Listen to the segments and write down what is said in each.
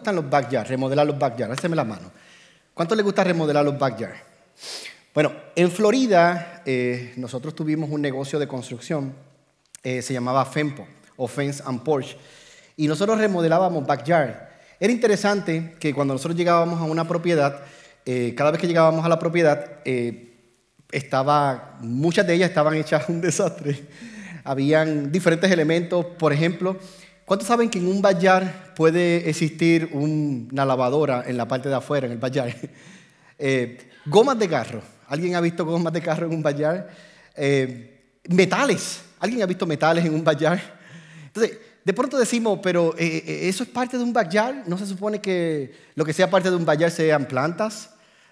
gustan los backyard, remodelar los backyard? Haceme la mano. ¿Cuánto le gusta remodelar los backyard? Bueno, en Florida eh, nosotros tuvimos un negocio de construcción, eh, se llamaba FEMPO, o Fence and Porch, y nosotros remodelábamos backyard. Era interesante que cuando nosotros llegábamos a una propiedad, eh, cada vez que llegábamos a la propiedad, estaba, muchas de ellas estaban hechas un desastre. Habían diferentes elementos, por ejemplo, ¿cuántos saben que en un backyard puede existir una lavadora en la parte de afuera, en el backyard? gomas de carro ¿Alguien ha visto gomas de carro en un backyard? Eh, metales. ¿Alguien ha visto metales en un backyard? Entonces, de pronto decimos, pero eh, eh, eso es parte de un backyard. No se supone que lo que sea parte de un backyard sean plantas,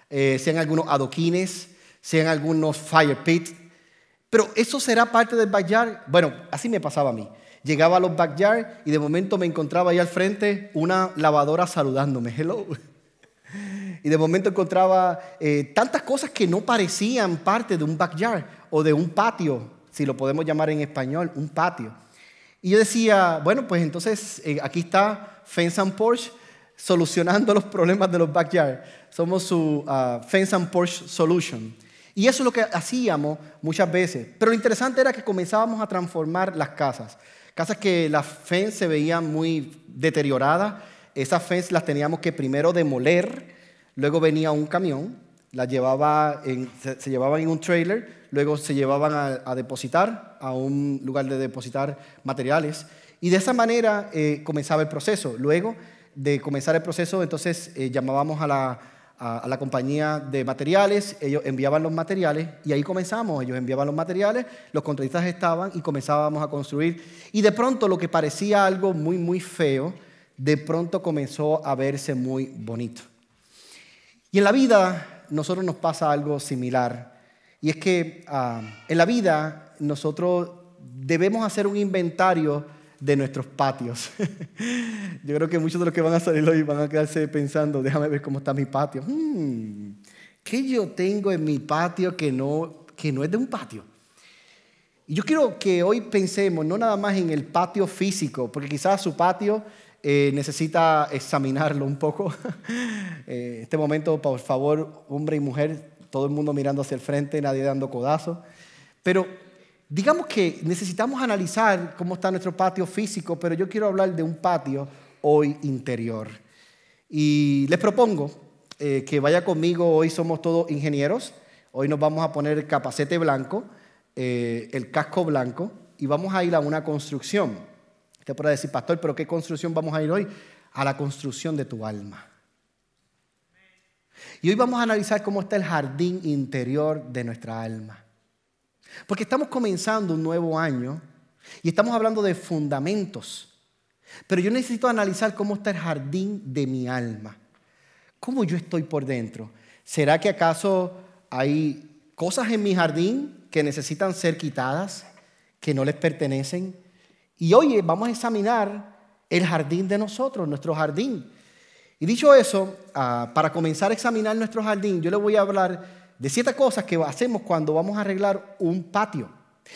sean algunos adoquines, sean algunos fire pits. Pero eso será parte del backyard. Bueno, así me pasaba a mí. Llegaba a los backyard y de momento me encontraba ahí al frente una lavadora saludándome. Hello. Y de momento encontraba eh, tantas cosas que no parecían parte de un backyard o de un patio, si lo podemos llamar en español, un patio. Y yo decía, bueno, pues entonces eh, aquí está Fence and Porsche solucionando los problemas de los backyard. Somos su uh, Fence and Porsche Solution. Y eso es lo que hacíamos muchas veces. Pero lo interesante era que comenzábamos a transformar las casas. Casas que la fence se veía muy deteriorada. Esas fence las teníamos que primero demoler Luego venía un camión, la llevaba se, llevaban en un trailer, luego se llevaban a, depositar a un lugar de depositar materiales. Y de esa manera eh, comenzaba el proceso. Luego de comenzar el proceso, entonces eh, llamábamos a la, a, la compañía de materiales, ellos enviaban los materiales y ahí comenzamos. Ellos enviaban los materiales, los contratistas estaban y comenzábamos a construir. Y de pronto lo que parecía algo muy, muy feo, de pronto comenzó a verse muy bonito. Y en la vida nosotros nos pasa algo similar. Y es que ah, en la vida nosotros debemos hacer un inventario de nuestros patios. Yo creo que muchos de los que van a salir hoy van a quedarse pensando, déjame ver cómo está mi patio. Hmm, ¿Qué yo tengo en mi patio que no, que no es de un patio? Y yo quiero que hoy pensemos no nada más en el patio físico, porque quizás su patio eh, necesita examinarlo un poco. eh, este momento, por favor, hombre y mujer, todo el mundo mirando hacia el frente, nadie dando codazos. Pero digamos que necesitamos analizar cómo está nuestro patio físico, pero yo quiero hablar de un patio hoy interior. Y les propongo eh, que vaya conmigo, hoy somos todos ingenieros, hoy nos vamos a poner el capacete blanco, eh, el casco blanco, y vamos a ir a una construcción. Usted podrá decir, pastor, pero ¿qué construcción vamos a ir hoy? A la construcción de tu alma. Y hoy vamos a analizar cómo está el jardín interior de nuestra alma. Porque estamos comenzando un nuevo año y estamos hablando de fundamentos. Pero yo necesito analizar cómo está el jardín de mi alma. ¿Cómo yo estoy por dentro? ¿Será que acaso hay cosas en mi jardín que necesitan ser quitadas, que no les pertenecen? Y hoy vamos a examinar el jardín de nosotros, nuestro jardín. Y dicho eso, ah, para comenzar a examinar nuestro jardín, yo le voy a hablar de siete cosas que hacemos cuando vamos a arreglar un patio.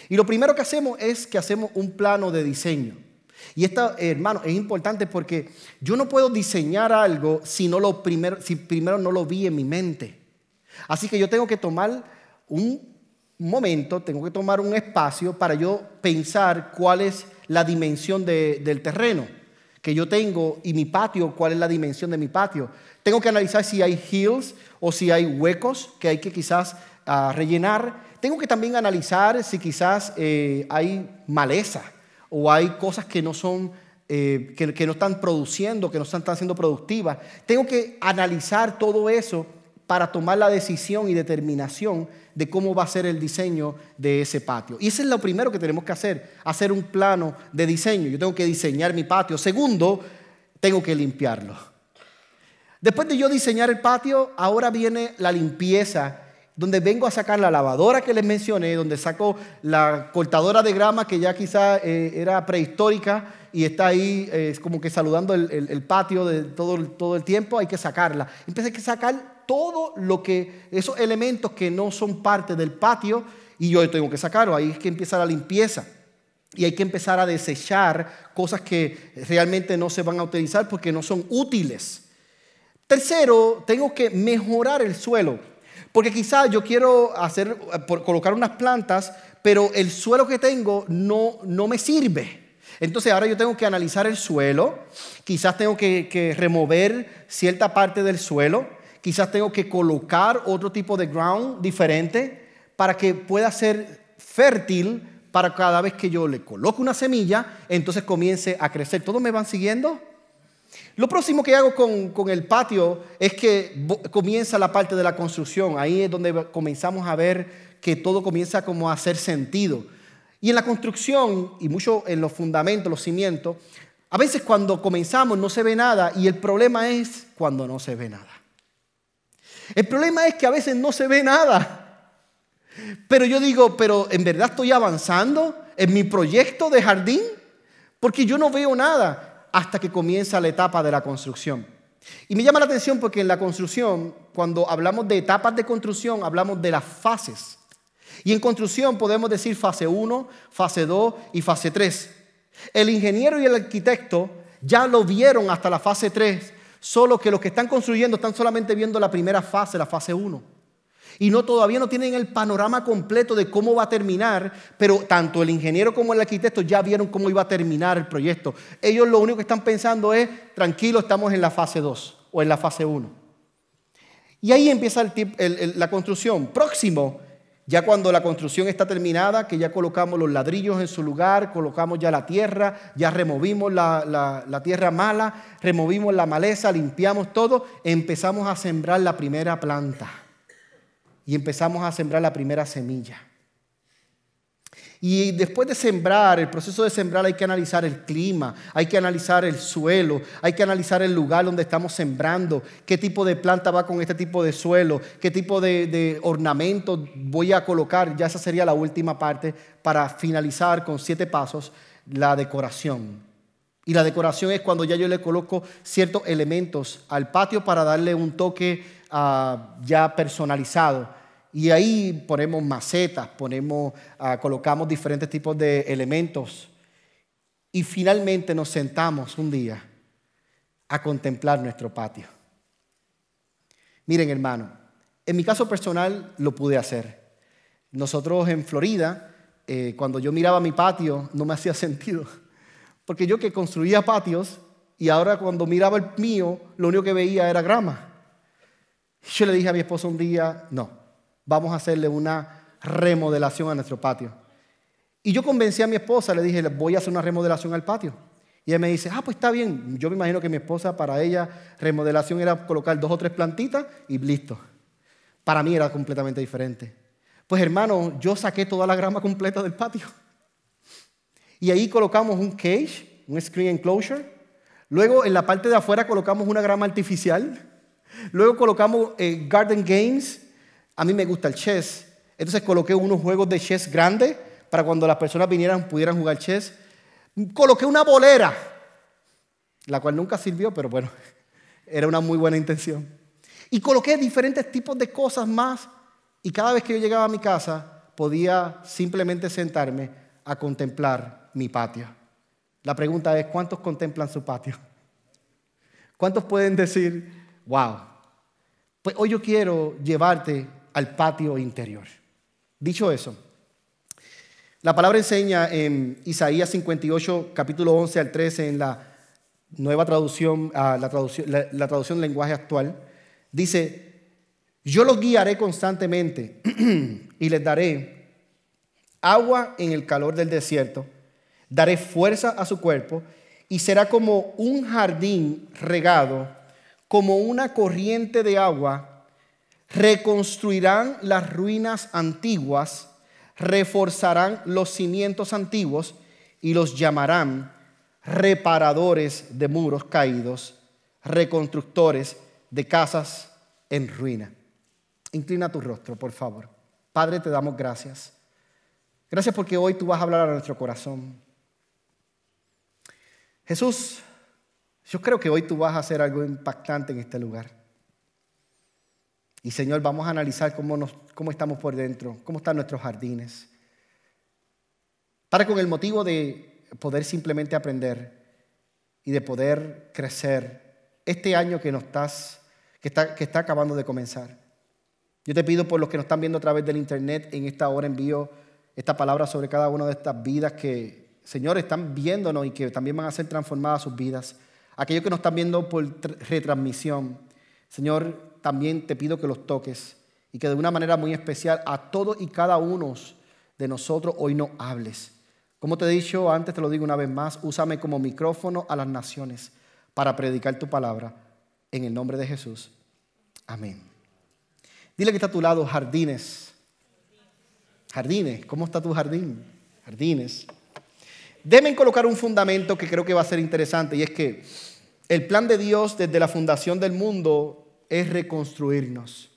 Y lo primero que hacemos es que hacemos un plano de diseño. Y esto, hermano, es importante porque yo no puedo diseñar algo si, no lo primero, si primero no lo vi en mi mente. Así que yo tengo que tomar un momento, tengo que tomar un espacio para yo pensar cuál es la dimensión del terreno que yo tengo y mi patio, cuál es la dimensión de mi patio. Tengo que analizar si hay hills o si hay huecos que hay que quizás ah, rellenar. Tengo que también analizar si quizás eh, hay maleza o hay cosas que no son eh, que, no están produciendo, que no están siendo productivas. Tengo que analizar todo eso para tomar la decisión y determinación de cómo va a ser el diseño de ese patio. Y eso es lo primero que tenemos que hacer, hacer un plano de diseño. Yo tengo que diseñar mi patio. Segundo, tengo que limpiarlo. Después de yo diseñar el patio, ahora viene la limpieza, donde vengo a sacar la lavadora que les mencioné, donde saco la cortadora de grama que ya quizá eh, era prehistórica y está ahí eh, como que saludando el, patio de todo, todo el tiempo, hay que sacarla. Hay que sacar todo lo que, esos elementos que no son parte del patio y yo tengo que sacarlo, ahí es que empieza la limpieza. y hay que empezar a desechar cosas que realmente no se van a utilizar porque no son útiles. Tercero, tengo que mejorar el suelo, porque quizás yo quiero hacer, colocar unas plantas, pero el suelo que tengo no, no me sirve. Entonces ahora yo tengo que analizar el suelo, quizás tengo que, que remover cierta parte del suelo, quizás tengo que colocar otro tipo de ground diferente para que pueda ser fértil para cada vez que yo le coloco una semilla, entonces comience a crecer. ¿Todos me van siguiendo? Lo próximo que hago con, el patio es que comienza la parte de la construcción. Ahí es donde comenzamos a ver que todo comienza como a hacer sentido. Y en la construcción, y mucho en los fundamentos, los cimientos, a veces cuando comenzamos no se ve nada y el problema es cuando no se ve nada. El problema es que a veces no se ve nada. Pero yo digo, pero ¿en verdad estoy avanzando en mi proyecto de jardín? Porque yo no veo nada hasta que comienza la etapa de la construcción. Y me llama la atención porque en la construcción, cuando hablamos de etapas de construcción, hablamos de las fases. Y en construcción podemos decir fase 1, fase 2 y fase 3. El ingeniero y el arquitecto ya lo vieron hasta la fase 3, solo que los que están construyendo están solamente viendo la primera fase, la fase 1 y no todavía no tienen el panorama completo de cómo va a terminar, pero tanto el ingeniero como el arquitecto ya vieron cómo iba a terminar el proyecto. Ellos lo único que están pensando es, tranquilo, estamos en la fase 2 o en la fase 1. Y ahí empieza la construcción. Próximo, ya cuando la construcción está terminada, que ya colocamos los ladrillos en su lugar, colocamos ya la tierra, ya removimos la, la tierra mala, removimos la maleza, limpiamos todo, empezamos a sembrar la primera planta y empezamos a sembrar la primera semilla. Y después de sembrar, el proceso de sembrar hay que analizar el clima, hay que analizar el suelo, hay que analizar el lugar donde estamos sembrando, qué tipo de planta va con este tipo de suelo, qué tipo de, ornamento voy a colocar. Ya esa sería la última parte para finalizar con siete pasos la decoración. Y la decoración es cuando ya yo le coloco ciertos elementos al patio para darle un toque Ah, ya personalizado. Y ahí ponemos macetas, ponemos, ah, colocamos diferentes tipos de elementos. Y finalmente nos sentamos un día a contemplar nuestro patio. Miren, hermano, en mi caso personal lo pude hacer. Nosotros en Florida, eh, cuando yo miraba mi patio, no me hacía sentido. Porque yo que construía patios y ahora cuando miraba el mío, lo único que veía era grama. Yo le dije a mi esposo un día, no, vamos a hacerle una remodelación a nuestro patio. Y yo convencí a mi esposa, le dije, voy a hacer una remodelación al patio. Y ella me dice, ah, pues está bien. Yo me imagino que mi esposa, para ella, remodelación era colocar dos o tres plantitas y listo. Para mí era completamente diferente. Pues hermano, yo saqué toda la grama completa del patio. Y ahí colocamos un cage, un screen enclosure. Luego en la parte de afuera colocamos una grama artificial. Luego colocamos eh, Garden Games. A mí me gusta el chess. Entonces coloqué unos juegos de chess grandes para cuando las personas vinieran pudieran jugar chess. Coloqué una bolera, la cual nunca sirvió, pero bueno, era una muy buena intención. Y coloqué diferentes tipos de cosas más. Y cada vez que yo llegaba a mi casa, podía simplemente sentarme a contemplar mi patio. La pregunta es, ¿cuántos contemplan su patio? ¿Cuántos pueden decir, Wow. Pues hoy yo quiero llevarte al patio interior. Dicho eso, la palabra enseña en Isaías 58, capítulo 11 al 13, en la nueva traducción, ah, la traducción, la, traducción del lenguaje actual, dice, yo los guiaré constantemente y les daré agua en el calor del desierto, daré fuerza a su cuerpo y será como un jardín regado como una corriente de agua, reconstruirán las ruinas antiguas, reforzarán los cimientos antiguos y los llamarán reparadores de muros caídos, reconstructores de casas en ruina. Inclina tu rostro, por favor. Padre, te damos gracias. Gracias porque hoy tú vas a hablar a nuestro corazón. Jesús, yo creo que hoy tú vas a hacer algo impactante en este lugar. Y Señor, vamos a analizar cómo, cómo estamos por dentro, cómo están nuestros jardines. Para con el motivo de poder simplemente aprender y de poder crecer este año que nos estás, que está, que está acabando de comenzar. Yo te pido por los que nos están viendo a través del internet, en esta hora envío esta palabra sobre cada una de estas vidas que, Señor, están viéndonos y que también van a ser transformadas sus vidas. Aquellos que nos están viendo por retransmisión, Señor, también te pido que los toques y que de una manera muy especial a todos y cada uno de nosotros hoy no hables. Como te he dicho antes, te lo digo una vez más, úsame como micrófono a las naciones para predicar tu palabra en el nombre de Jesús. Amén. Dile que está a tu lado jardines. Jardines, ¿cómo está tu jardín? Jardines. Deben colocar un fundamento que creo que va a ser interesante y es que el plan de Dios desde la fundación del mundo es reconstruirnos.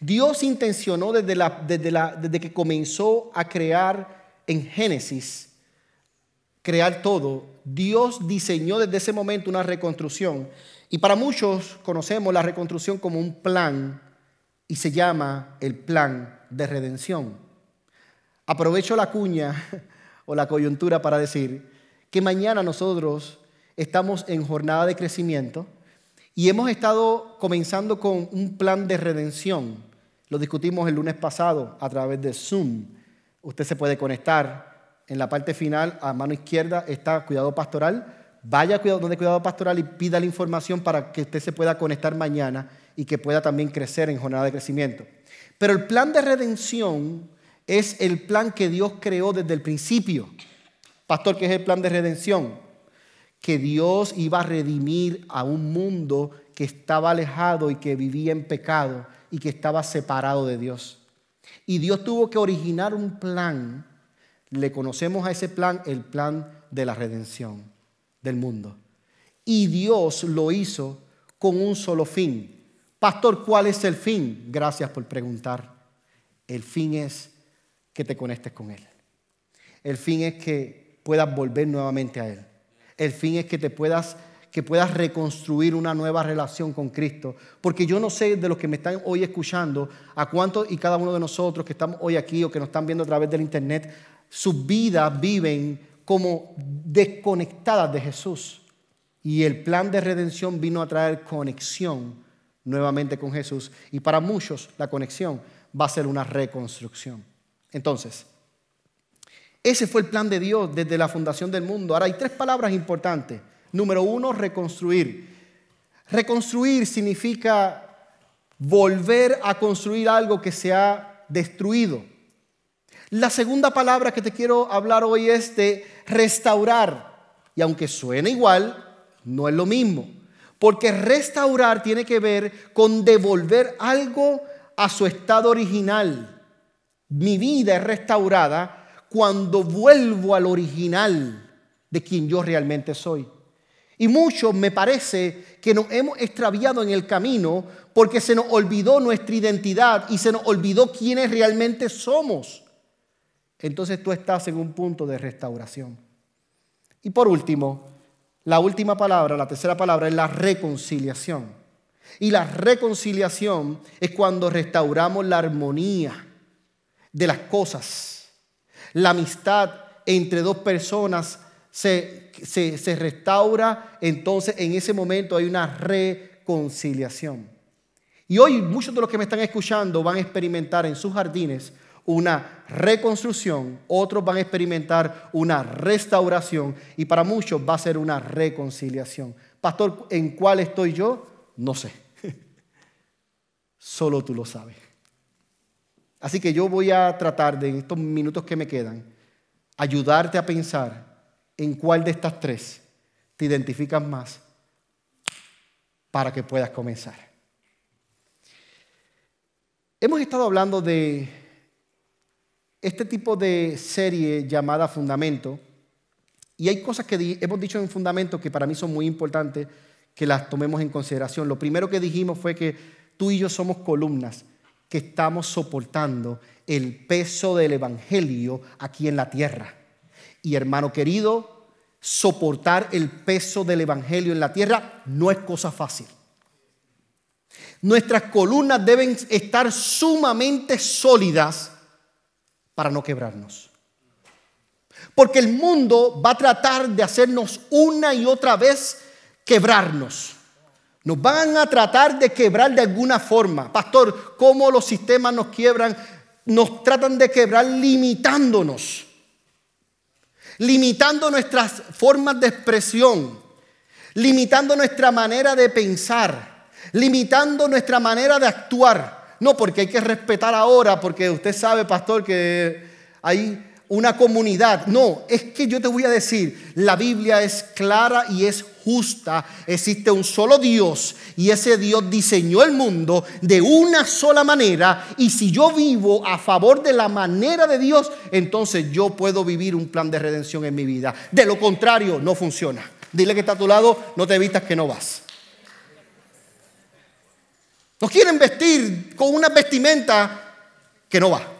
Dios intencionó desde, la, desde, que comenzó a crear en Génesis, crear todo, Dios diseñó desde ese momento una reconstrucción. Y para muchos conocemos la reconstrucción como un plan y se llama el plan de redención. Aprovecho la cuña o la coyuntura para decir que mañana nosotros estamos en jornada de crecimiento y hemos estado comenzando con un plan de redención. Lo discutimos el lunes pasado a través de Zoom. Usted se puede conectar. En la parte final, a mano izquierda, está Cuidado Pastoral. Vaya a donde Cuidado Pastoral y pida la información para que usted se pueda conectar mañana y que pueda también crecer en jornada de crecimiento. Pero el plan de redención es el plan que Dios creó desde el principio. Pastor, ¿qué es el plan de redención? Que Dios iba a redimir a un mundo que estaba alejado y que vivía en pecado y que estaba separado de Dios. Y Dios tuvo que originar un plan. Le conocemos a ese plan el plan de la redención del mundo. Y Dios lo hizo con un solo fin, Pastor, ¿cuál es el fin? Gracias por preguntar. El fin es que te conectes con Él. El fin es que puedas volver nuevamente a Él. El fin es que te puedas que puedas reconstruir una nueva relación con Cristo. Porque yo no sé de los que me están hoy escuchando, a cuántos y cada uno de nosotros que estamos hoy aquí o que nos están viendo a través del internet, sus vidas viven como desconectadas de Jesús. Y el plan de redención vino a traer conexión nuevamente con Jesús. Y para muchos la conexión va a ser una reconstrucción. Entonces, ese fue el plan de Dios desde la fundación del mundo. Ahora hay tres palabras importantes. Número uno, reconstruir. Reconstruir significa volver a construir algo que se ha destruido. La segunda palabra que te quiero hablar hoy es de restaurar. Y aunque suene igual, no es lo mismo. Porque restaurar tiene que ver con devolver algo a su estado original. Mi vida es restaurada cuando vuelvo al original de quien yo realmente soy. Y muchos me parece que nos hemos extraviado en el camino porque se nos olvidó nuestra identidad y se nos olvidó quiénes realmente somos. Entonces tú estás en un punto de restauración. Y por último, la última palabra, la tercera palabra, es la reconciliación. Y la reconciliación es cuando restauramos la armonía de las cosas. La amistad entre dos personas se, se, restaura, entonces en ese momento hay una reconciliación. Y hoy muchos de los que me están escuchando van a experimentar en sus jardines una reconstrucción, otros van a experimentar una restauración y para muchos va a ser una reconciliación. Pastor, ¿en cuál estoy yo? No sé. Solo tú lo sabes. Así que yo voy a tratar de en estos minutos que me quedan ayudarte a pensar en cuál de estas tres te identificas más para que puedas comenzar. Hemos estado hablando de este tipo de serie llamada Fundamento, y hay cosas que hemos dicho en Fundamento que para mí son muy importantes que las tomemos en consideración. Lo primero que dijimos fue que tú y yo somos columnas que estamos soportando el peso del Evangelio aquí en la tierra. Y hermano querido, soportar el peso del Evangelio en la tierra no es cosa fácil. Nuestras columnas deben estar sumamente sólidas para no quebrarnos. Porque el mundo va a tratar de hacernos una y otra vez quebrarnos. Nos van a tratar de quebrar de alguna forma. Pastor, ¿cómo los sistemas nos quiebran? Nos tratan de quebrar limitándonos. Limitando nuestras formas de expresión. Limitando nuestra manera de pensar. Limitando nuestra manera de actuar. No, porque hay que respetar ahora, porque usted sabe, pastor, que hay una comunidad. No, es que yo te voy a decir, la Biblia es clara y es justa. Existe un solo Dios y ese Dios diseñó el mundo de una sola manera. Y si yo vivo a favor de la manera de Dios, entonces yo puedo vivir un plan de redención en mi vida. De lo contrario, no funciona. Dile que está a tu lado, no te evitas que no vas. Nos quieren vestir con una vestimenta que no va.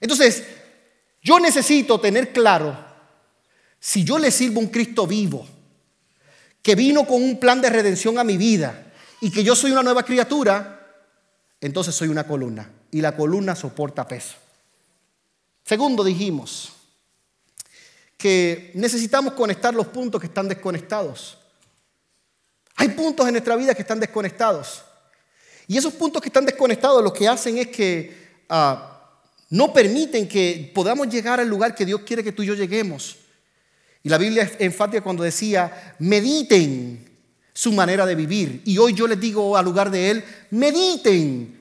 Entonces, yo necesito tener claro si yo le sirvo a un Cristo vivo, que vino con un plan de redención a mi vida y que yo soy una nueva criatura, entonces soy una columna y la columna soporta peso. Segundo, dijimos que necesitamos conectar los puntos que están desconectados. Hay puntos en nuestra vida que están desconectados. Y esos puntos que están desconectados lo que hacen es que ah, no permiten que podamos llegar al lugar que Dios quiere que tú y yo lleguemos. Y la Biblia es enfática cuando decía, mediten su manera de vivir. Y hoy yo les digo al lugar de Él, mediten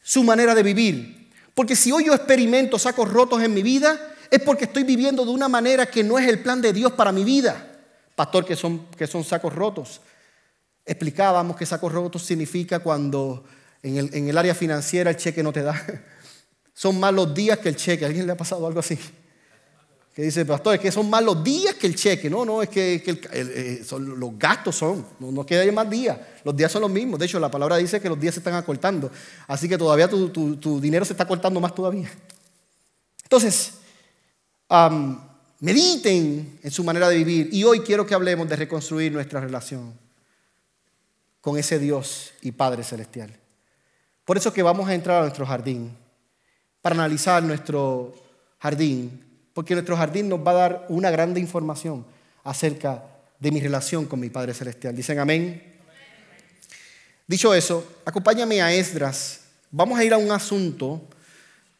su manera de vivir. Porque si hoy yo experimento sacos rotos en mi vida, es porque estoy viviendo de una manera que no es el plan de Dios para mi vida. Pastor, que son, que son sacos rotos. Explicábamos que sacos rotos significa cuando en el, en el área financiera el cheque no te da son más los días que el cheque. ¿A alguien le ha pasado algo así? Que dice, pastor, es que son más los días que el cheque. No, no, es que, eh, los gastos son, no, no queda más días. Los días son los mismos. De hecho, la palabra dice que los días se están acortando. Así que todavía tu, dinero se está cortando más todavía. Entonces, mediten en su manera de vivir. Y hoy quiero que hablemos de reconstruir nuestra relación con ese Dios y Padre Celestial. Por eso que vamos a entrar a nuestro jardín para analizar nuestro jardín, porque nuestro jardín nos va a dar una grande información acerca de mi relación con mi Padre Celestial. Dicen amén. Dicho eso, acompáñame a Esdras. Vamos a ir a un asunto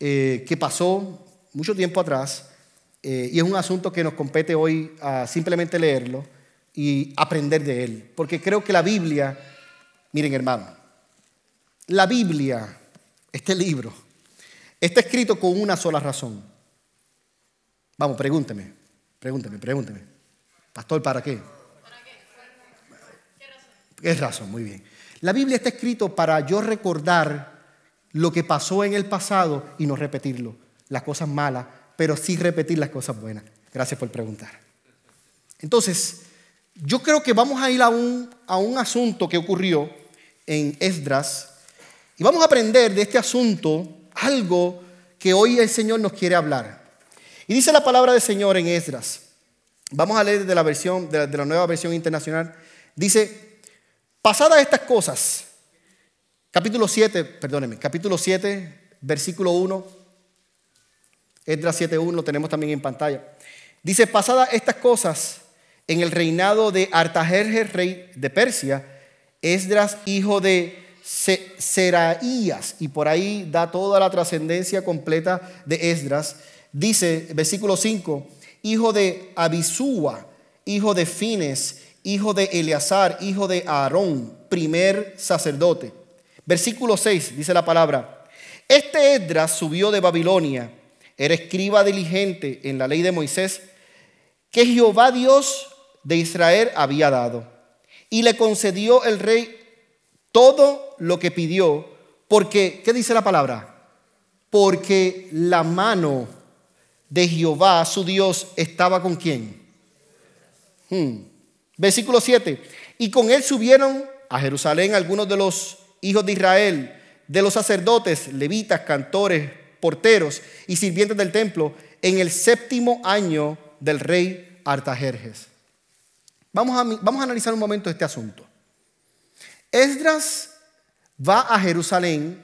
eh, que pasó mucho tiempo atrás eh, y es un asunto que nos compete hoy a simplemente leerlo y aprender de él. Porque creo que la Biblia, miren hermano, la Biblia, este libro, Está escrito con una sola razón. Vamos, pregúnteme, pregúnteme, pregúnteme. Pastor, ¿para qué? ¿Para qué? ¿Qué razón? Muy bien. La Biblia está escrito para yo recordar lo que pasó en el pasado y no repetirlo, las cosas malas, pero sí repetir las cosas buenas. Gracias por preguntar. Entonces, yo creo que vamos a ir a un, a un asunto que ocurrió en Esdras y vamos a aprender de este asunto algo que hoy el Señor nos quiere hablar. Y dice la palabra del Señor en Esdras. Vamos a leer de la versión de la, nueva versión internacional. Dice, pasadas estas cosas, capítulo 7, perdónenme, capítulo 7, versículo 1, Esdras 7.1, lo tenemos también en pantalla. Dice, pasadas estas cosas, en el reinado de Artajerjes, rey de Persia, Esdras, hijo de Seraías, y por ahí da toda la trascendencia completa de Esdras, dice, versículo 5, hijo de Abisúa, hijo de Fines, hijo de Eleazar, hijo de Aarón, primer sacerdote. Versículo 6 dice la palabra, este Esdras subió de Babilonia, era escriba diligente en la ley de Moisés, que Jehová Dios de Israel había dado. Y le concedió el rey todo lo que pidió, porque, ¿qué dice la palabra? Porque la mano de Jehová, su Dios, estaba con quién. Hmm. Versículo 7. Y con él subieron a Jerusalén algunos de los hijos de Israel, de los sacerdotes, levitas, cantores, porteros y sirvientes del templo, en el séptimo año del rey Artajerjes. Vamos a, vamos a analizar un momento este asunto. Esdras va a Jerusalén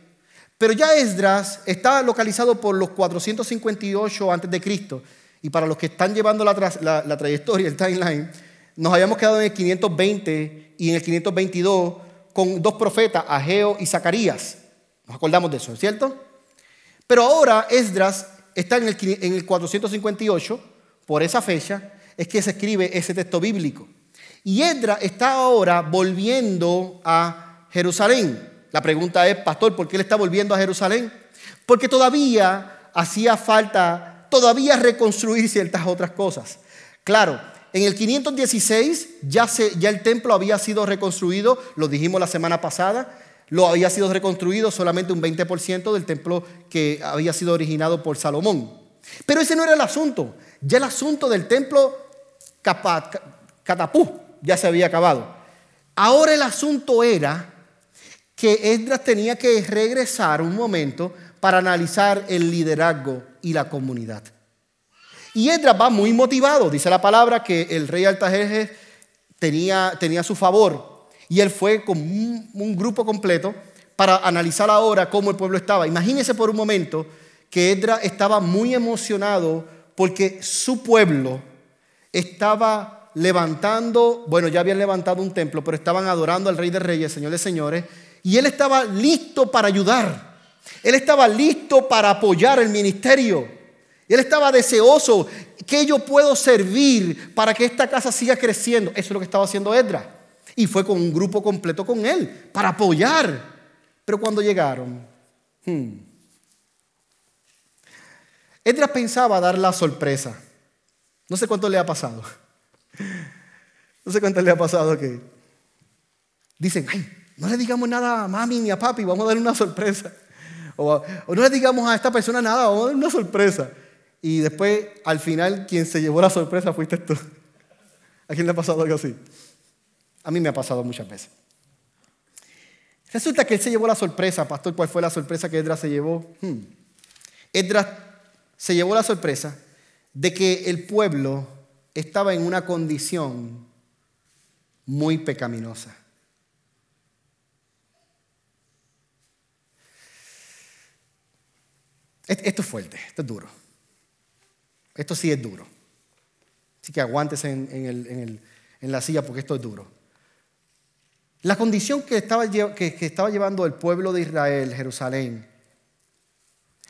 Pero ya Esdras está localizado por los 458 a.C. Y para los que están llevando la, trayectoria, el timeline, nos habíamos quedado en el 520 y en el 522 con dos profetas, Ageo y Zacarías. Nos acordamos de eso, ¿cierto? Pero ahora Esdras está en el, en el 458, por esa fecha es que se escribe ese texto bíblico. Y Esdras está ahora volviendo a Jerusalén. La pregunta es, pastor, ¿por qué él está volviendo a Jerusalén? Porque todavía hacía falta, todavía reconstruir ciertas otras cosas. Claro, en el 516 ya, ya el templo había sido reconstruido, lo dijimos la semana pasada, lo había sido reconstruido solamente un 20% del templo que había sido originado por Salomón. Pero ese no era el asunto. Ya el asunto del templo Catapú ya se había acabado. Ahora el asunto era que Esdras tenía que regresar un momento para analizar el liderazgo y la comunidad. Y Esdras va muy motivado, dice la palabra que el rey Altajerjes tenía, tenía su favor y él fue con un, grupo completo para analizar ahora cómo el pueblo estaba. Imagínense por un momento que Edra estaba muy emocionado porque su pueblo estaba levantando, bueno, ya habían levantado un templo, pero estaban adorando al Rey de Reyes, Señor de Señores, y él estaba listo para ayudar. Él estaba listo para apoyar el ministerio. Él estaba deseoso que yo puedo servir para que esta casa siga creciendo. Eso es lo que estaba haciendo Edra. Y fue con un grupo completo con él para apoyar. Pero cuando llegaron, hmm, Edras pensaba dar la sorpresa. No sé cuánto le ha pasado. No sé cuánto le ha pasado que dicen, ay, no le digamos nada a mami ni a papi, vamos a darle una sorpresa. O, no le digamos a esta persona nada, vamos a darle una sorpresa. Y después, al final, quien se llevó la sorpresa fuiste tú. ¿A quién le ha pasado algo así? A mí me ha pasado muchas veces. Resulta que él se llevó la sorpresa, pastor, ¿cuál fue la sorpresa que Edras se llevó? Hmm. Edras se llevó la sorpresa de que el pueblo estaba en una condición muy pecaminosa. Esto es fuerte, esto es duro. Esto sí es duro. Así que aguántese en, la silla porque esto es duro. La condición que estaba, que estaba llevando el pueblo de Israel, Jerusalén,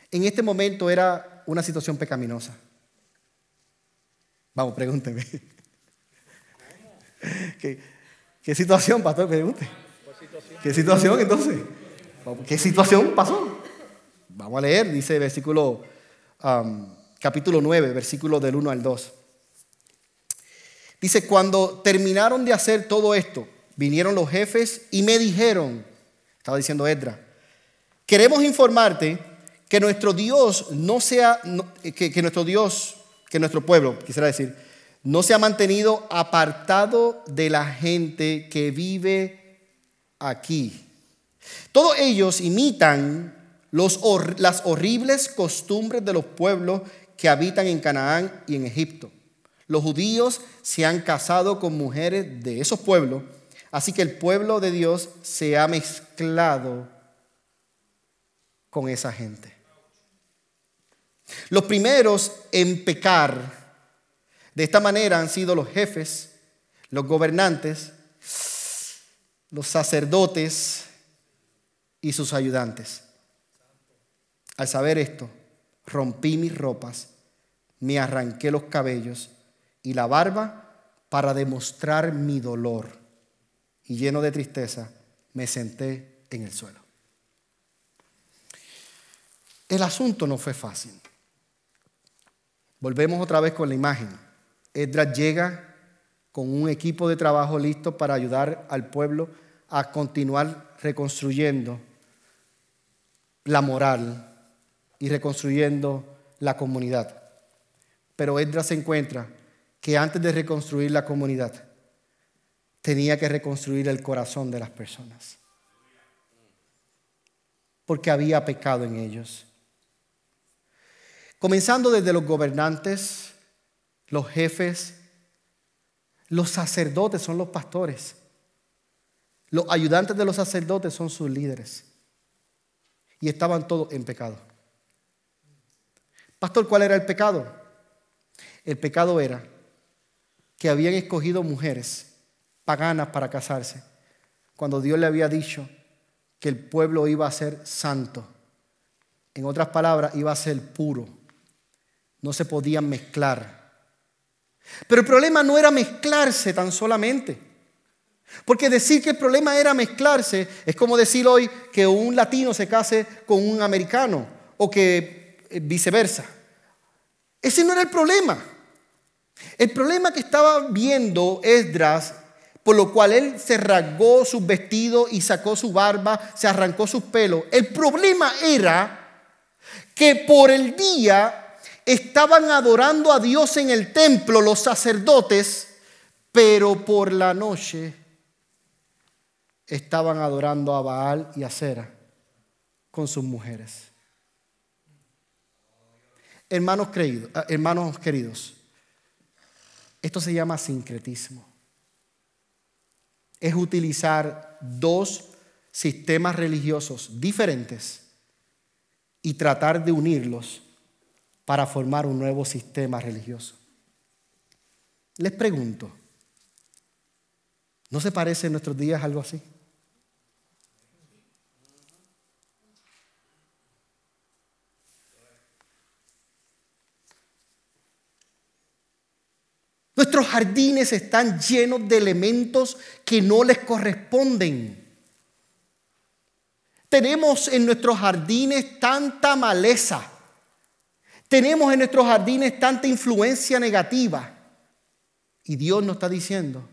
en este momento era una situación pecaminosa. Vamos, pregúnteme. ¿Qué, situación, pastor? Pregunte. ¿Qué situación entonces? ¿Qué situación pasó? Vamos a leer, dice versículo, um, capítulo 9, versículo del 1 al 2. Dice, cuando terminaron de hacer todo esto, vinieron los jefes y me dijeron, estaba diciendo Edra, queremos informarte que nuestro Dios no sea, que, que nuestro Dios, que nuestro pueblo, quisiera decir, no se ha mantenido apartado de la gente que vive aquí. Todos ellos imitan las horribles costumbres de los pueblos que habitan en Canaán y en Egipto. Los judíos se han casado con mujeres de esos pueblos Así que el pueblo de Dios se ha mezclado con esa gente. Los primeros en pecar de esta manera han sido los jefes, los gobernantes, los sacerdotes y sus ayudantes. Al saber esto, rompí mis ropas, me arranqué los cabellos y la barba para demostrar mi dolor y lleno de tristeza, me senté en el suelo. El asunto no fue fácil. Volvemos otra vez con la imagen. Edras llega con un equipo de trabajo listo para ayudar al pueblo a continuar reconstruyendo la moral y reconstruyendo la comunidad. Pero Edras se encuentra que antes de reconstruir la comunidad, tenía que reconstruir el corazón de las personas. Porque había pecado en ellos. Comenzando desde los gobernantes, los jefes, los sacerdotes son los pastores. Los ayudantes de los sacerdotes son sus líderes. y estaban todos en pecado. Pastor, ¿cuál era el pecado? El pecado era que habían escogido mujeres paganas para casarse, cuando Dios le había dicho que el pueblo iba a ser santo. En otras palabras, iba a ser puro. No se podían mezclar. Pero el problema no era mezclarse tan solamente. Porque decir que el problema era mezclarse es como decir hoy que un latino se case con un americano o que eh, viceversa. Ese no era el problema. El problema que estaba viendo Esdras, por lo cual él se rasgó sus vestidos y sacó su barba, se arrancó sus pelos, el problema era que por el día estaban adorando a Dios en el templo los sacerdotes, pero por la noche estaban adorando a Baal y a Sera con sus mujeres. Hermanos, creídos, ah, hermanos queridos, esto se llama sincretismo. Es utilizar dos sistemas religiosos diferentes y tratar de unirlos para formar un nuevo sistema religioso. Les pregunto, ¿no se parece en nuestros días algo así? Nuestros jardines están llenos de elementos que no les corresponden. Tenemos en nuestros jardines tanta maleza. Tenemos en nuestros jardines tanta influencia negativa. Y Dios nos está diciendo,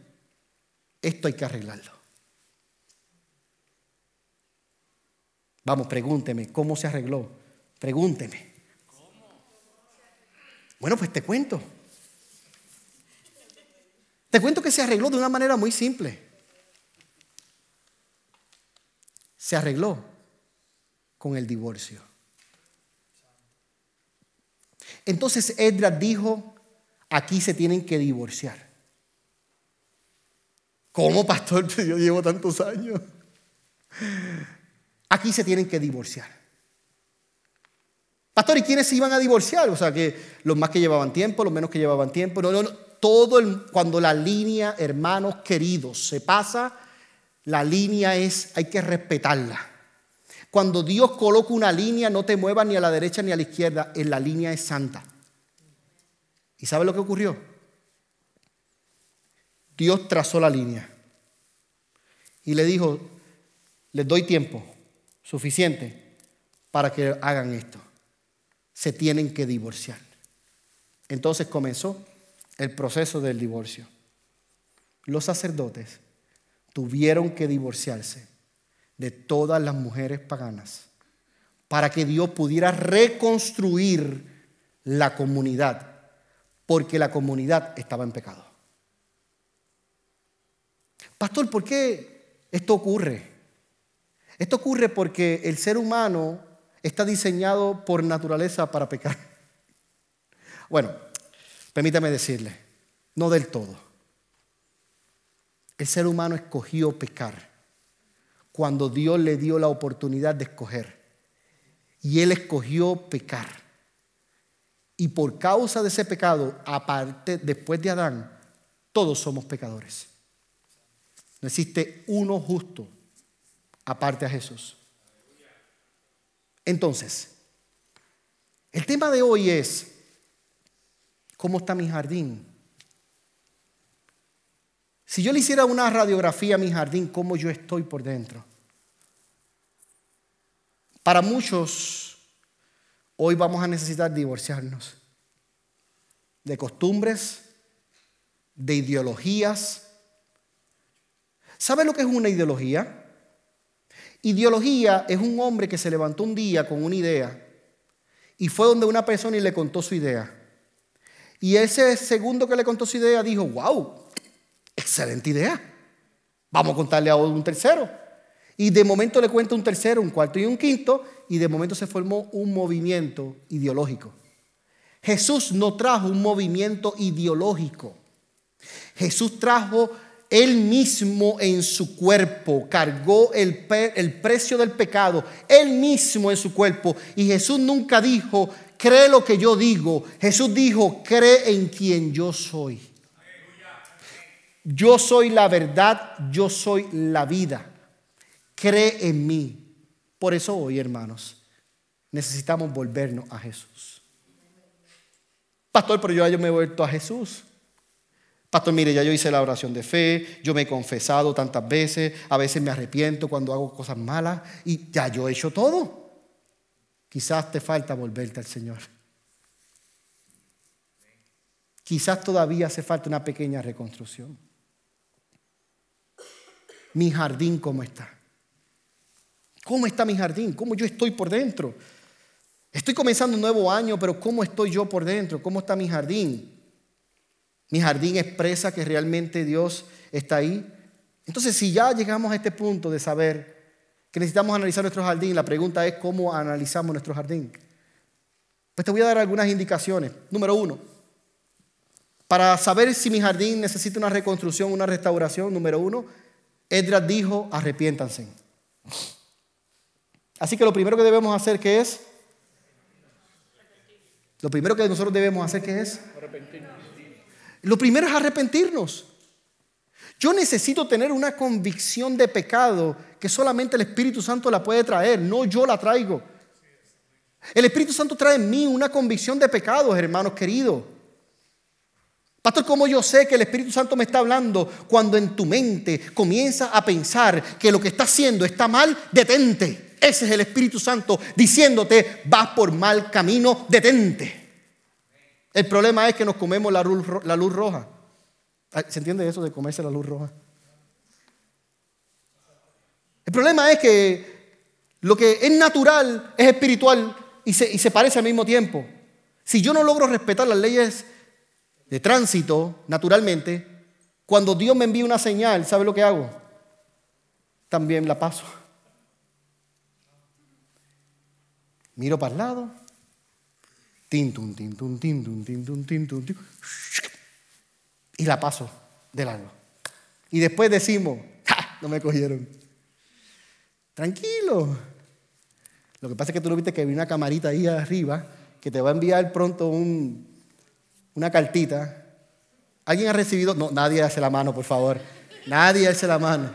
esto hay que arreglarlo. Vamos, pregúnteme, ¿cómo se arregló? Pregúnteme. Bueno, pues te cuento. Te cuento que se arregló de una manera muy simple. Se arregló con el divorcio. Entonces Edras dijo, aquí se tienen que divorciar. ¿Cómo, pastor? Yo llevo tantos años. Aquí se tienen que divorciar. Pastor, ¿y quiénes se iban a divorciar? O sea, que los más que llevaban tiempo, los menos que llevaban tiempo. No, no, no todo el, cuando la línea, hermanos queridos, se pasa, la línea es, hay que respetarla. Cuando Dios coloca una línea, no te muevas ni a la derecha ni a la izquierda, en la línea es santa. ¿Y sabe lo que ocurrió? Dios trazó la línea y le dijo, les doy tiempo suficiente para que hagan esto. Se tienen que divorciar. Entonces comenzó el proceso del divorcio. Los sacerdotes tuvieron que divorciarse de todas las mujeres paganas para que Dios pudiera reconstruir la comunidad, porque la comunidad estaba en pecado. Pastor, ¿por qué esto ocurre? Esto ocurre porque el ser humano está diseñado por naturaleza para pecar. Bueno, Permítame decirle, no del todo. El ser humano escogió pecar cuando Dios le dio la oportunidad de escoger. Y él escogió pecar. Y por causa de ese pecado, aparte, después de Adán, todos somos pecadores. No existe uno justo aparte a Jesús. Entonces, el tema de hoy es ¿Cómo está mi jardín? Si yo le hiciera una radiografía a mi jardín, ¿cómo yo estoy por dentro? Para muchos, hoy vamos a necesitar divorciarnos de costumbres, de ideologías. ¿Sabe lo que es una ideología? Ideología es un hombre que se levantó un día con una idea y fue donde una persona y le contó su idea. Y ese segundo que le contó su idea dijo, wow, excelente idea. Vamos a contarle a un tercero. Y de momento le cuenta un tercero, un cuarto y un quinto, y de momento se formó un movimiento ideológico. Jesús no trajo un movimiento ideológico. Jesús trajo él mismo en su cuerpo cargó el, el, precio del pecado, Él mismo en su cuerpo. Y Jesús nunca dijo, cree lo que yo digo. Jesús dijo, cree en quien yo soy. Yo soy la verdad, yo soy la vida. Cree en mí. Por eso hoy, hermanos, necesitamos volvernos a Jesús. Pastor, pero yo ya yo me he vuelto a Jesús. Pastor, mire, ya yo hice la oración de fe, yo me he confesado tantas veces, a veces me arrepiento cuando hago cosas malas y ya yo he hecho todo. Quizás te falta volverte al Señor. Quizás todavía hace falta una pequeña reconstrucción. Mi jardín, ¿cómo está? ¿Cómo está mi jardín? ¿Cómo yo estoy por dentro? Estoy comenzando un nuevo año, pero ¿cómo estoy yo por dentro? ¿Cómo está mi jardín? Mi jardín expresa que realmente Dios está ahí. Entonces, si ya llegamos a este punto de saber que necesitamos analizar nuestro jardín, la pregunta es cómo analizamos nuestro jardín. Pues te voy a dar algunas indicaciones. Número uno, para saber si mi jardín necesita una reconstrucción, una restauración, número uno, Edras dijo, arrepiéntanse. Así que lo primero que debemos hacer, ¿qué es? Lo primero que nosotros debemos hacer, ¿qué es? Lo primero es arrepentirnos. Yo necesito tener una convicción de pecado que solamente el Espíritu Santo la puede traer, no yo la traigo. El Espíritu Santo trae en mí una convicción de pecados, hermanos queridos. Pastor, ¿cómo yo sé que el Espíritu Santo me está hablando cuando en tu mente comienza a pensar que lo que está haciendo está mal? Detente. Ese es el Espíritu Santo diciéndote, vas por mal camino, detente. El problema es que nos comemos la luz, roja. ¿Se entiende eso de comerse la luz roja? El problema es que lo que es natural es espiritual y se, y se parece al mismo tiempo. Si yo no logro respetar las leyes de tránsito naturalmente, cuando Dios me envía una señal, ¿sabe lo que hago? También la paso. Miro para el lado, y la paso de largo. Y después decimos, no me cogieron. Tranquilo. Lo que pasa es que tú no viste que vi una camarita ahí arriba que te va a enviar pronto una cartita. ¿Alguien ha recibido? No, nadie hace la mano, por favor. Nadie hace la mano.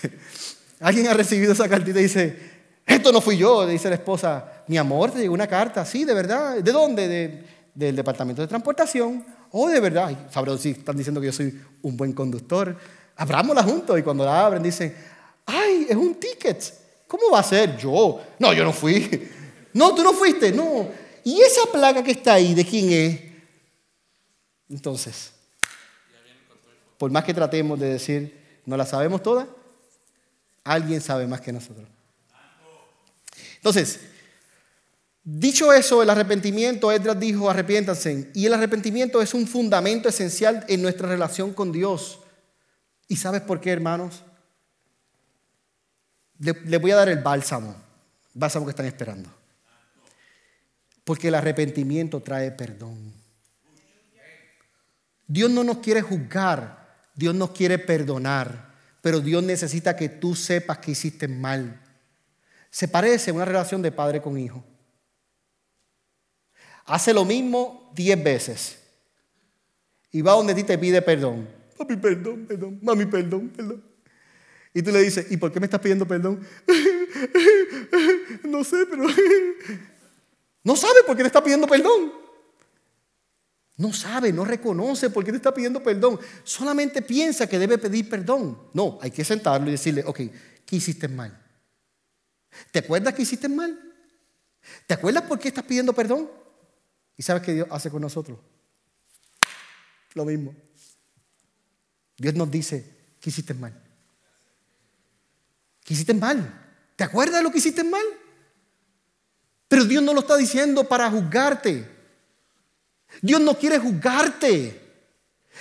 Alguien ha recibido esa cartita y dice, esto no fui yo, dice la esposa. Mi amor, te llegó una carta, sí, de verdad. ¿De dónde? del departamento de transportación. Oh, de verdad. Sabrán si están diciendo que yo soy un buen conductor. Abrámosla juntos. Y cuando la abren, dicen, ay, es un ticket. ¿Cómo va a ser? Yo. No, yo no fui. No, tú no fuiste. No. ¿Y esa placa que está ahí, de quién es? Entonces, por más que tratemos de decir, ¿no la sabemos toda? Alguien sabe más que nosotros. Entonces, dicho eso, el arrepentimiento, Edras dijo, arrepiéntanse. Y el arrepentimiento es un fundamento esencial en nuestra relación con Dios. ¿Y sabes por qué, hermanos? Les voy a dar el bálsamo, bálsamo que están esperando. Porque el arrepentimiento trae perdón. Dios no nos quiere juzgar, Dios nos quiere perdonar, pero Dios necesita que tú sepas que hiciste mal se parece a una relación de padre con hijo. Hace lo mismo diez veces. Y va donde ti te pide perdón. Papi, perdón, perdón. Mami, perdón, perdón. Y tú le dices, ¿y por qué me estás pidiendo perdón? no sé, pero... no sabe por qué te está pidiendo perdón. No sabe, no reconoce por qué te está pidiendo perdón. Solamente piensa que debe pedir perdón. No, hay que sentarlo y decirle, ok, ¿qué hiciste mal? ¿Te acuerdas que hiciste mal? ¿Te acuerdas por qué estás pidiendo perdón? ¿Y sabes qué Dios hace con nosotros? Lo mismo. Dios nos dice, ¿qué hiciste mal? ¿Qué hiciste mal? ¿Te acuerdas de lo que hiciste mal? Pero Dios no lo está diciendo para juzgarte. Dios no quiere juzgarte.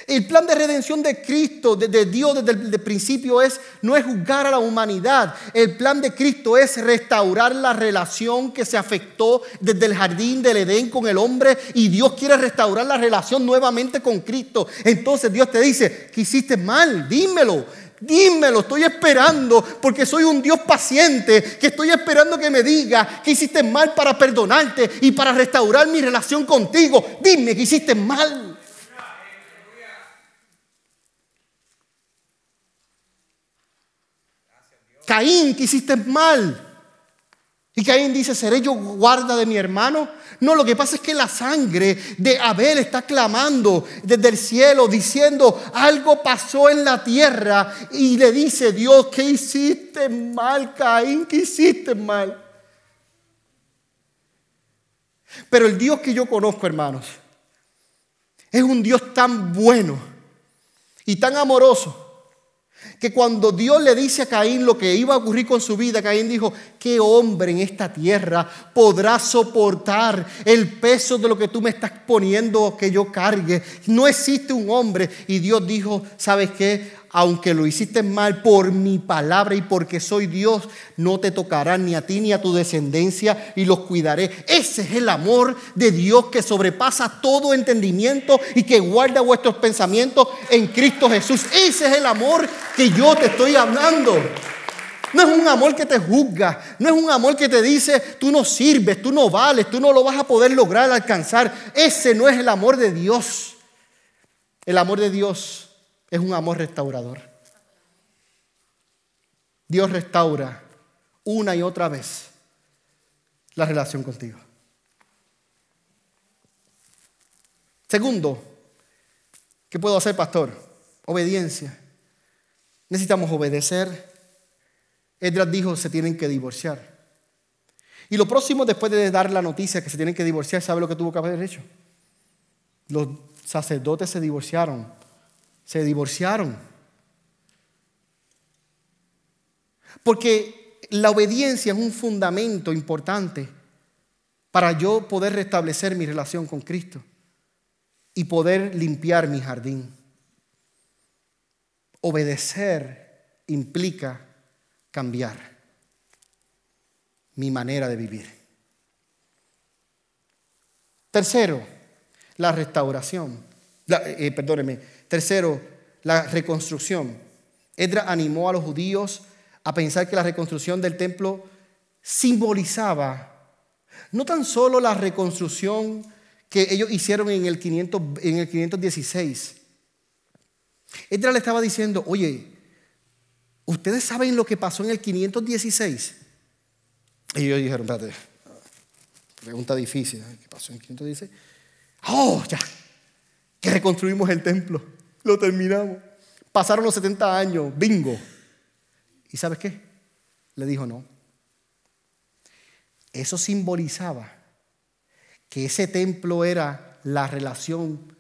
El plan de redención de Cristo, de, Dios desde el, principio es no es juzgar a la humanidad. El plan de Cristo es restaurar la relación que se afectó desde el jardín del Edén con el hombre y Dios quiere restaurar la relación nuevamente con Cristo. Entonces Dios te dice, que hiciste mal, dímelo. Dímelo, estoy esperando porque soy un Dios paciente que estoy esperando que me diga que hiciste mal para perdonarte y para restaurar mi relación contigo. Dime que hiciste mal. Caín, que hiciste mal. Y Caín dice, ¿seré yo guarda de mi hermano? No, lo que pasa es que la sangre de Abel está clamando desde el cielo, diciendo, algo pasó en la tierra. Y le dice Dios, ¿qué hiciste mal, Caín? ¿Qué hiciste mal? Pero el Dios que yo conozco, hermanos, es un Dios tan bueno y tan amoroso que cuando Dios le dice a Caín lo que iba a ocurrir con su vida, Caín dijo, ¿qué hombre en esta tierra podrá soportar el peso de lo que tú me estás poniendo que yo cargue? No existe un hombre. Y Dios dijo, ¿sabes qué? Aunque lo hiciste mal por mi palabra y porque soy Dios, no te tocará ni a ti ni a tu descendencia y los cuidaré. Ese es el amor de Dios que sobrepasa todo entendimiento y que guarda vuestros pensamientos en Cristo Jesús. Ese es el amor que yo te estoy hablando. No es un amor que te juzga, no es un amor que te dice, tú no sirves, tú no vales, tú no lo vas a poder lograr alcanzar. Ese no es el amor de Dios. El amor de Dios es un amor restaurador. Dios restaura una y otra vez la relación contigo. Segundo, ¿qué puedo hacer, pastor? Obediencia. Necesitamos obedecer. Edras dijo, se tienen que divorciar. Y lo próximo, después de dar la noticia que se tienen que divorciar, ¿sabe lo que tuvo que haber hecho? Los sacerdotes se divorciaron se divorciaron. Porque la obediencia es un fundamento importante para yo poder restablecer mi relación con Cristo y poder limpiar mi jardín. Obedecer implica cambiar mi manera de vivir. Tercero, la restauración. Eh, perdóneme, Tercero, la reconstrucción. Edra animó a los judíos a pensar que la reconstrucción del templo simbolizaba no tan solo la reconstrucción que ellos hicieron en el, 500, en el 516. Edra le estaba diciendo, oye, ¿ustedes saben lo que pasó en el 516? Y ellos dijeron, espérate, pregunta difícil, ¿qué pasó en el 516? Oh, ya, que reconstruimos el templo. Lo terminamos. Pasaron los 70 años, bingo. ¿Y sabes qué? Le dijo no. Eso simbolizaba que ese templo era la relación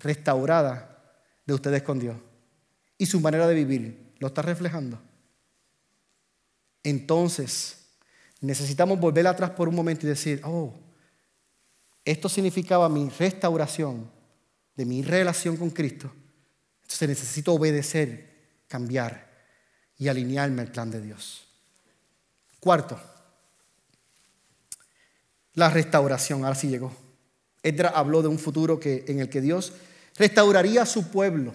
restaurada de ustedes con Dios. Y su manera de vivir lo está reflejando. Entonces, necesitamos volver atrás por un momento y decir, oh, esto significaba mi restauración de mi relación con Cristo entonces necesito obedecer, cambiar y alinearme al plan de Dios. Cuarto, la restauración. Ahora sí llegó. Edra habló de un futuro en el que Dios restauraría a su pueblo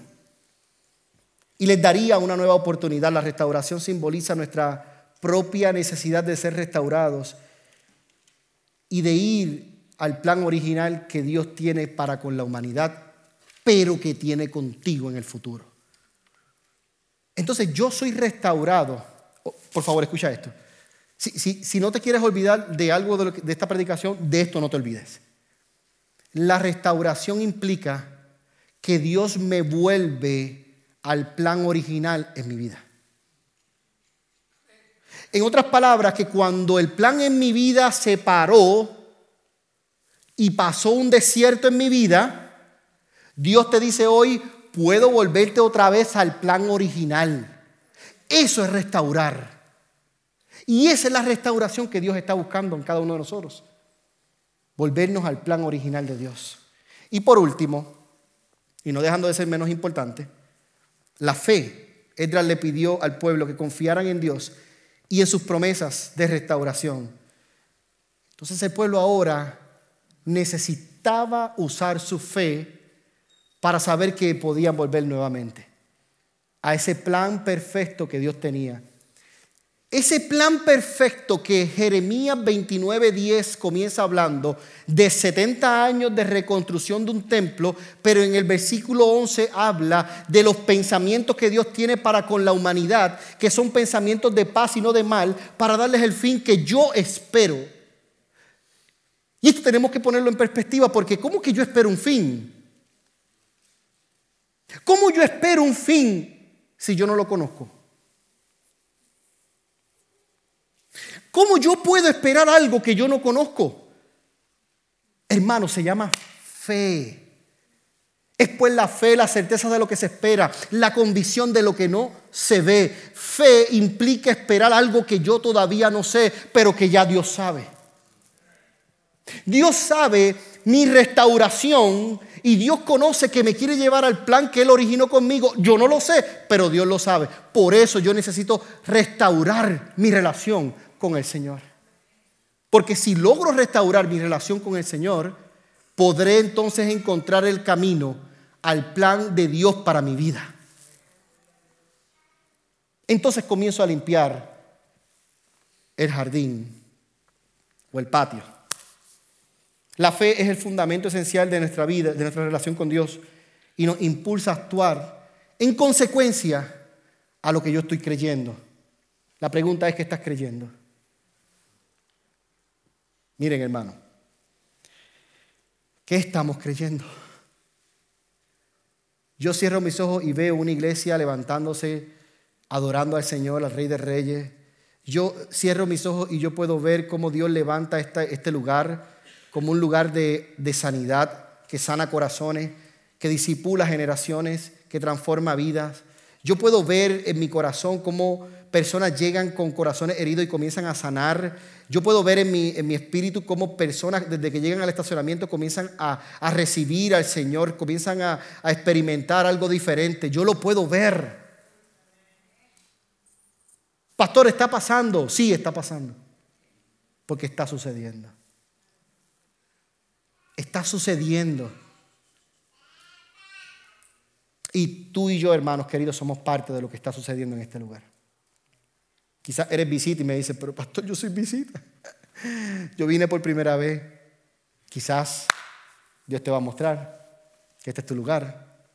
y les daría una nueva oportunidad. La restauración simboliza nuestra propia necesidad de ser restaurados y de ir al plan original que Dios tiene para con la humanidad pero que tiene contigo en el futuro. Entonces yo soy restaurado. Oh, por favor, escucha esto. Si, no te quieres olvidar de algo de esta predicación, de esto no te olvides. La restauración implica que Dios me vuelve al plan original en mi vida. En otras palabras, que cuando el plan en mi vida se paró y pasó un desierto en mi vida, Dios te dice hoy, puedo volverte otra vez al plan original. Eso es restaurar. Y esa es la restauración que Dios está buscando en cada uno de nosotros. Volvernos al plan original de Dios. Y por último, y no dejando de ser menos importante, la fe, Edras le pidió al pueblo que confiaran en Dios y en sus promesas de restauración. Entonces el pueblo ahora necesitaba usar su fe para saber que podían volver nuevamente a ese plan perfecto que Dios tenía. Ese plan perfecto que Jeremías 29:10 comienza hablando de 70 años de reconstrucción de un templo, pero en el versículo 11 habla de los pensamientos que Dios tiene para con la humanidad, que son pensamientos de paz y no de mal, para darles el fin que yo espero. Y esto tenemos que ponerlo en perspectiva porque ¿cómo que yo espero un fin? ¿Cómo yo espero un fin si yo no lo conozco? ¿Cómo yo puedo esperar algo que yo no conozco? Hermano, se llama fe. Es pues la fe, la certeza de lo que se espera, la convicción de lo que no se ve. Fe implica esperar algo que yo todavía no sé, pero que ya Dios sabe. Dios sabe mi restauración y Dios conoce que me quiere llevar al plan que Él originó conmigo. Yo no lo sé, pero Dios lo sabe. Por eso yo necesito restaurar mi relación con el Señor. Porque si logro restaurar mi relación con el Señor, podré entonces encontrar el camino al plan de Dios para mi vida. Entonces comienzo a limpiar el jardín o el patio. La fe es el fundamento esencial de nuestra vida, de nuestra relación con Dios y nos impulsa a actuar en consecuencia a lo que yo estoy creyendo. La pregunta es, ¿qué estás creyendo? Miren, hermano, ¿qué estamos creyendo? Yo cierro mis ojos y veo una iglesia levantándose, adorando al Señor, al Rey de Reyes. Yo cierro mis ojos y yo puedo ver cómo Dios levanta este lugar como un lugar de, sanidad, que sana corazones, que disipula generaciones, que transforma vidas. Yo puedo ver en mi corazón cómo personas llegan con corazones heridos y comienzan a sanar. Yo puedo ver en mi, espíritu cómo personas desde que llegan al estacionamiento comienzan a, recibir al Señor, comienzan a experimentar algo diferente. Yo lo puedo ver. Pastor, ¿está pasando? Sí, está pasando. Porque está sucediendo. Está sucediendo. Y tú y yo, hermanos queridos, somos parte de lo que está sucediendo en este lugar. Quizás eres visita y me dices, pero pastor, yo soy visita. Yo vine por primera vez. Quizás Dios te va a mostrar que este es tu lugar.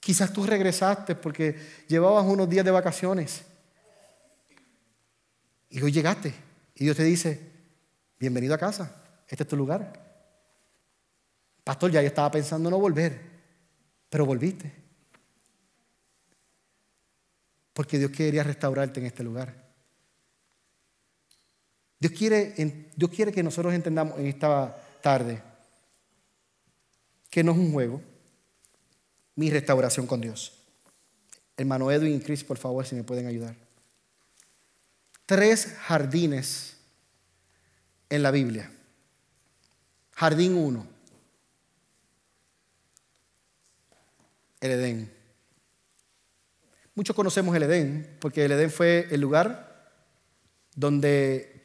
Quizás tú regresaste porque llevabas unos días de vacaciones. Y hoy llegaste. Y Dios te dice, bienvenido a casa. Este es tu lugar. Pastor, ya yo estaba pensando no volver, pero volviste. Porque Dios quería restaurarte en este lugar. Dios quiere, Dios quiere que nosotros entendamos en esta tarde que no es un juego mi restauración con Dios. Hermano Edwin y Chris, por favor, si me pueden ayudar. Tres jardines en la Biblia. Jardín 1, el Edén. Muchos conocemos el Edén, porque el Edén fue el lugar donde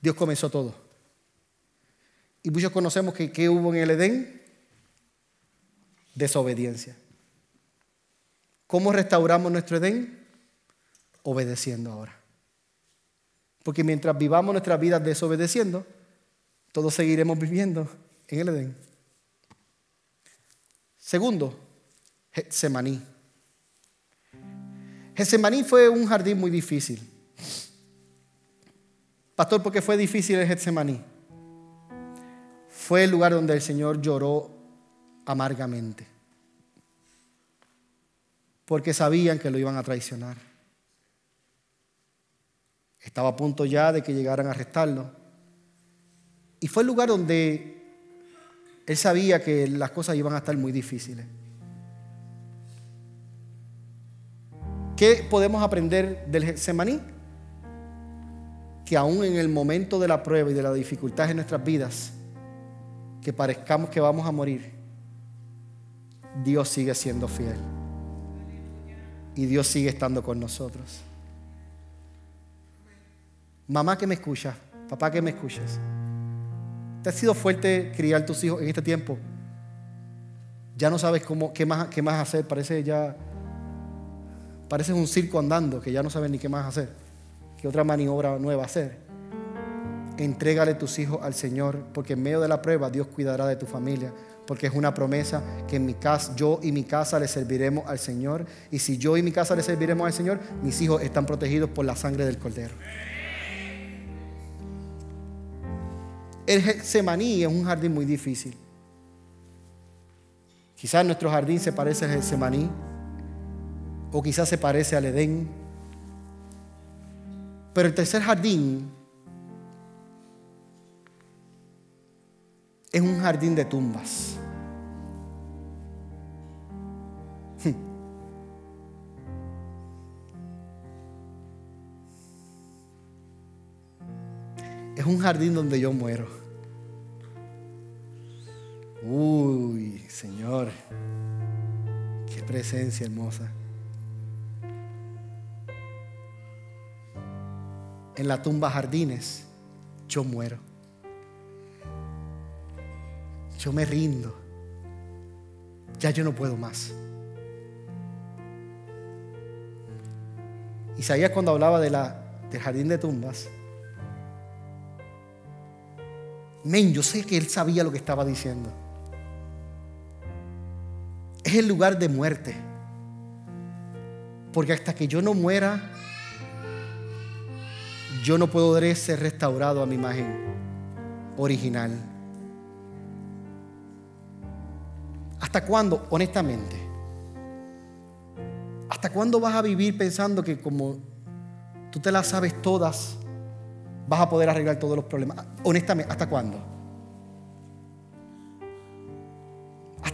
Dios comenzó todo. Y muchos conocemos que ¿qué hubo en el Edén? Desobediencia. ¿Cómo restauramos nuestro Edén? Obedeciendo ahora. Porque mientras vivamos nuestras vidas desobedeciendo, todos seguiremos viviendo en el Edén. Segundo, Semaní. Getsemaní fue un jardín muy difícil. Pastor, ¿por qué fue difícil el Getsemaní? Fue el lugar donde el Señor lloró amargamente. Porque sabían que lo iban a traicionar. Estaba a punto ya de que llegaran a arrestarlo. Y fue el lugar donde él sabía que las cosas iban a estar muy difíciles. ¿Qué podemos aprender del Semaní? Que aún en el momento de la prueba y de la dificultad en nuestras vidas, que parezcamos que vamos a morir, Dios sigue siendo fiel. Y Dios sigue estando con nosotros. Mamá que me escucha, papá que me escuchas. ¿Te ha sido fuerte criar tus hijos en este tiempo? Ya no sabes cómo, qué, más, qué más hacer. Parece ya. Parece un circo andando que ya no sabes ni qué más hacer. ¿Qué otra maniobra nueva hacer? Entrégale tus hijos al Señor, porque en medio de la prueba Dios cuidará de tu familia, porque es una promesa que en mi casa, yo y mi casa le serviremos al Señor. Y si yo y mi casa le serviremos al Señor, mis hijos están protegidos por la sangre del Cordero. El Getsemaní es un jardín muy difícil. Quizás nuestro jardín se parece al Getsemaní, o quizás se parece al Edén. Pero el tercer jardín es un jardín de tumbas. Es un jardín donde yo muero. Uy, Señor, qué presencia hermosa. En la tumba jardines, yo muero. Yo me rindo. Ya yo no puedo más. Isaías cuando hablaba de la, del jardín de tumbas, men, yo sé que él sabía lo que estaba diciendo. Es el lugar de muerte. Porque hasta que yo no muera, yo no puedo ser restaurado a mi imagen original. ¿Hasta cuándo, honestamente? ¿Hasta cuándo vas a vivir pensando que como tú te las sabes todas, vas a poder arreglar todos los problemas? Honestamente, ¿hasta cuándo?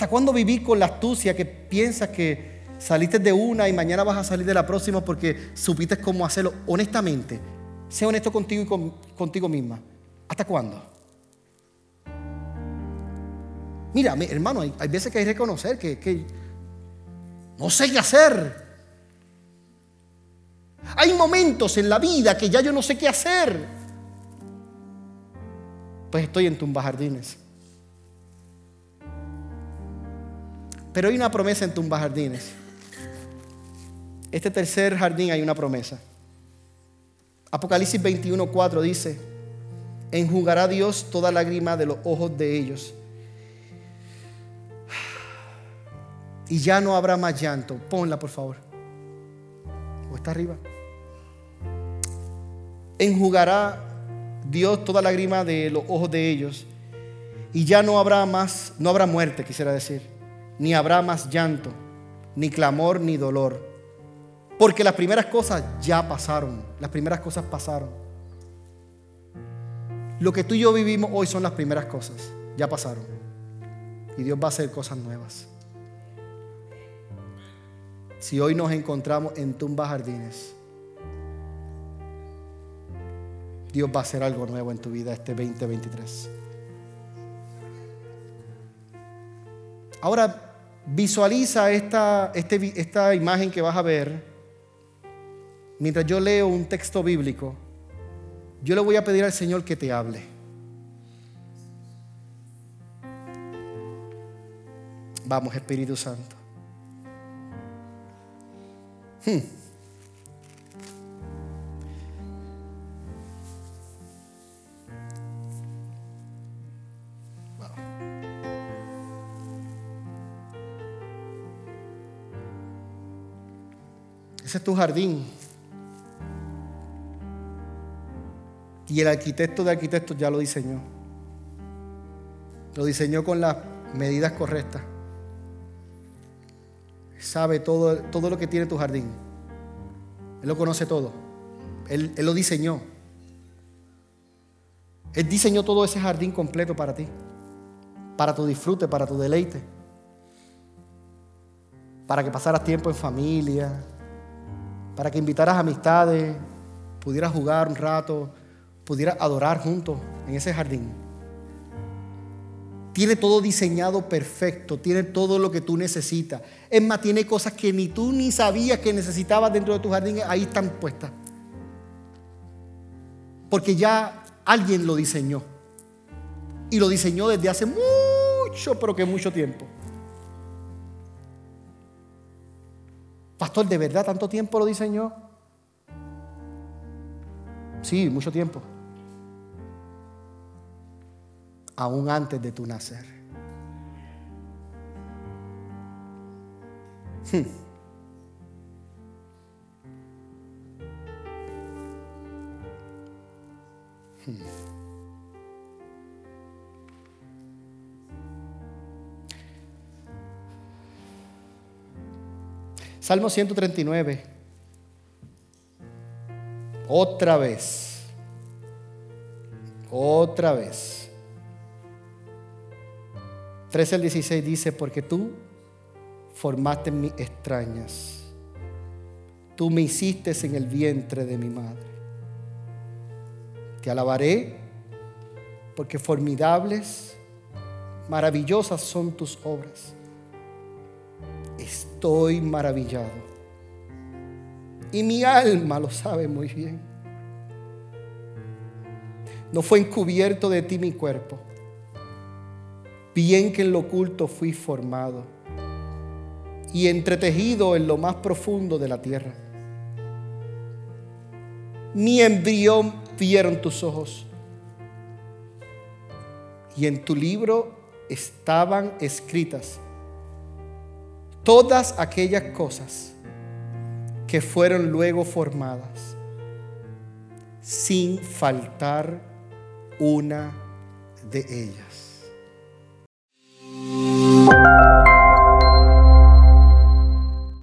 ¿Hasta cuándo vivir con la astucia que piensas que saliste de una y mañana vas a salir de la próxima porque supiste cómo hacerlo? Honestamente, sé honesto contigo y contigo misma. ¿Hasta cuándo? Mira, hermano, hay, veces que hay que reconocer que, que no sé qué hacer. Hay momentos en la vida que ya yo no sé qué hacer. Pues estoy en tumbas Pero hay una promesa en tumbas jardines. Este tercer jardín hay una promesa. Apocalipsis 21:4 dice, enjugará Dios toda lágrima de los ojos de ellos. Y ya no habrá más llanto. Ponla, por favor. ¿O está arriba? Enjugará Dios toda lágrima de los ojos de ellos. Y ya no habrá más, no habrá muerte, quisiera decir. Ni habrá más llanto, ni clamor, ni dolor porque las primeras cosas ya pasaron. Las primeras cosas pasaron. Lo que tú y yo vivimos hoy son las primeras cosas. Ya pasaron. Y Dios va a hacer cosas nuevas. Si hoy nos encontramos en tumbas jardines, Dios va a hacer algo nuevo en tu vida este 2023. Ahora visualiza esta, este, esta imagen que vas a ver mientras yo leo un texto bíblico, yo le voy a pedir al Señor que te hable. Vamos, Espíritu Santo. Hmm. Ese es tu jardín. Y el arquitecto de arquitectos ya lo diseñó. Lo diseñó con las medidas correctas. Sabe todo, todo lo que tiene tu jardín. Él lo conoce todo. Él, él lo diseñó. Él diseñó todo ese jardín completo para ti. Para tu disfrute, para tu deleite. Para que pasaras tiempo en familia. Para que invitaras amistades. Pudieras jugar un rato pudiera adorar juntos en ese jardín. Tiene todo diseñado perfecto, tiene todo lo que tú necesitas. Es más, tiene cosas que ni tú ni sabías que necesitabas dentro de tu jardín, ahí están puestas. Porque ya alguien lo diseñó. Y lo diseñó desde hace mucho, pero que mucho tiempo. Pastor, ¿de verdad tanto tiempo lo diseñó? Sí, mucho tiempo. Aún antes de tu nacer. Hmm. Hmm. Salmo 139. Otra vez. Otra vez. 13 al 16 dice, porque tú formaste mis extrañas. Tú me hiciste en el vientre de mi madre. Te alabaré porque formidables, maravillosas son tus obras. Estoy maravillado y mi alma lo sabe muy bien. No fue encubierto de ti mi cuerpo. Bien que en lo oculto fui formado y entretejido en lo más profundo de la tierra. Mi embrión vieron tus ojos y en tu libro estaban escritas todas aquellas cosas que fueron luego formadas, sin faltar una de ellas.